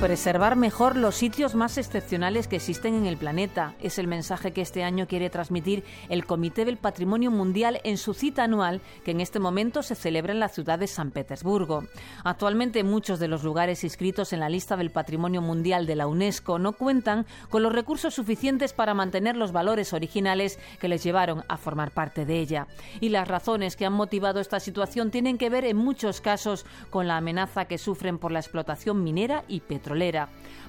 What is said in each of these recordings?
Preservar mejor los sitios más excepcionales que existen en el planeta es el mensaje que este año quiere transmitir el Comité del Patrimonio Mundial en su cita anual que en este momento se celebra en la ciudad de San Petersburgo. Actualmente muchos de los lugares inscritos en la lista del Patrimonio Mundial de la UNESCO no cuentan con los recursos suficientes para mantener los valores originales que les llevaron a formar parte de ella. Y las razones que han motivado esta situación tienen que ver en muchos casos con la amenaza que sufren por la explotación minera y petrolera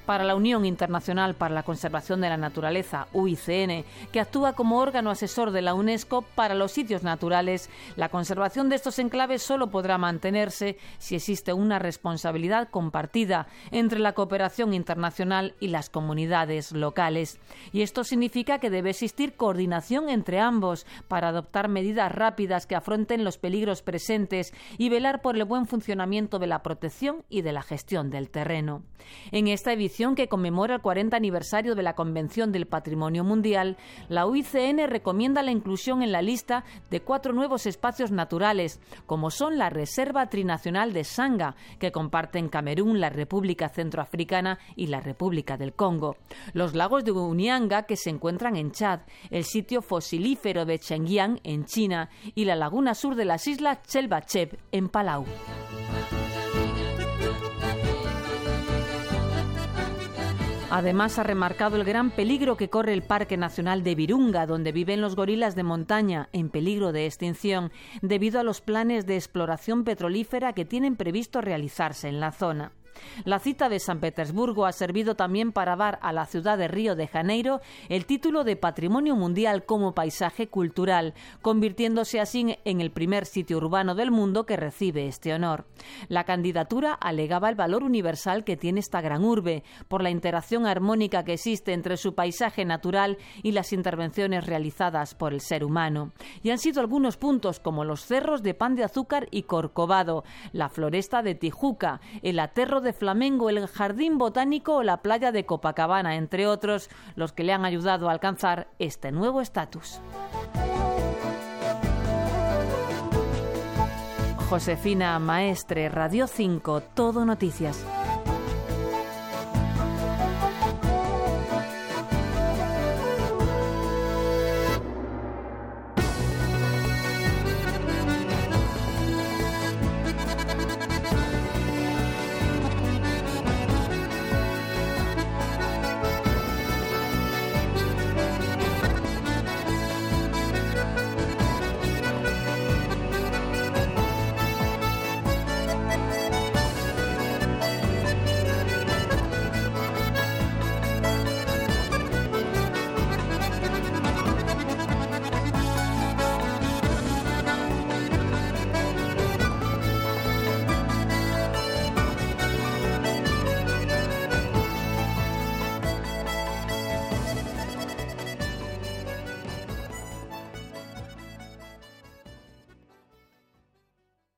para la Unión Internacional para la Conservación de la Naturaleza, UICN, que actúa como órgano asesor de la UNESCO para los sitios naturales, la conservación de estos enclaves solo podrá mantenerse si existe una responsabilidad compartida entre la cooperación internacional y las comunidades locales. Y esto significa que debe existir coordinación entre ambos para adoptar medidas rápidas que afronten los peligros presentes y velar por el buen funcionamiento de la protección y de la gestión del terreno. En esta edición que conmemora el 40 aniversario de la Convención del Patrimonio Mundial, la UICN recomienda la inclusión en la lista de cuatro nuevos espacios naturales, como son la Reserva Trinacional de Sanga, que comparten Camerún, la República Centroafricana y la República del Congo, los lagos de Unianga, que se encuentran en Chad, el sitio fosilífero de Chengyang, en China, y la laguna sur de las islas Chelbacheb, en Palau. Además, ha remarcado el gran peligro que corre el Parque Nacional de Virunga, donde viven los gorilas de montaña en peligro de extinción debido a los planes de exploración petrolífera que tienen previsto realizarse en la zona. La cita de San Petersburgo ha servido también para dar a la ciudad de Río de Janeiro el título de Patrimonio Mundial como paisaje cultural, convirtiéndose así en el primer sitio urbano del mundo que recibe este honor. La candidatura alegaba el valor universal que tiene esta gran urbe, por la interacción armónica que existe entre su paisaje natural y las intervenciones realizadas por el ser humano. Y han sido algunos puntos como los cerros de Pan de Azúcar y Corcovado, la floresta de Tijuca, el aterro de Flamengo, el Jardín Botánico o la playa de Copacabana, entre otros, los que le han ayudado a alcanzar este nuevo estatus. Josefina Maestre, Radio 5, Todo Noticias.